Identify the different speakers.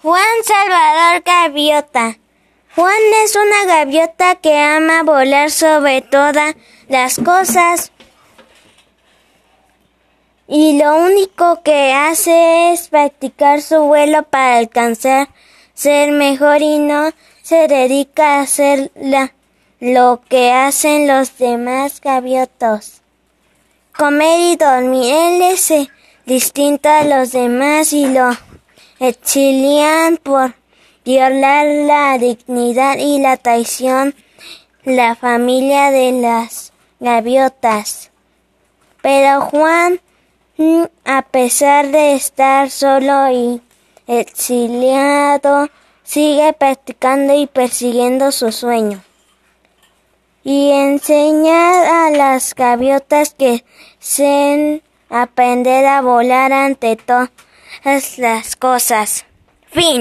Speaker 1: Juan Salvador Gaviota. Juan es una gaviota que ama volar sobre todas las cosas y lo único que hace es practicar su vuelo para alcanzar ser mejor y no se dedica a hacer lo que hacen los demás gaviotos. Comer y dormir. Él es eh, distinto a los demás y lo exilian por violar la dignidad y la traición la familia de las gaviotas. Pero Juan, a pesar de estar solo y exiliado, sigue practicando y persiguiendo su sueño. Y enseñar a las gaviotas que se aprender a volar ante todas las cosas. Fin.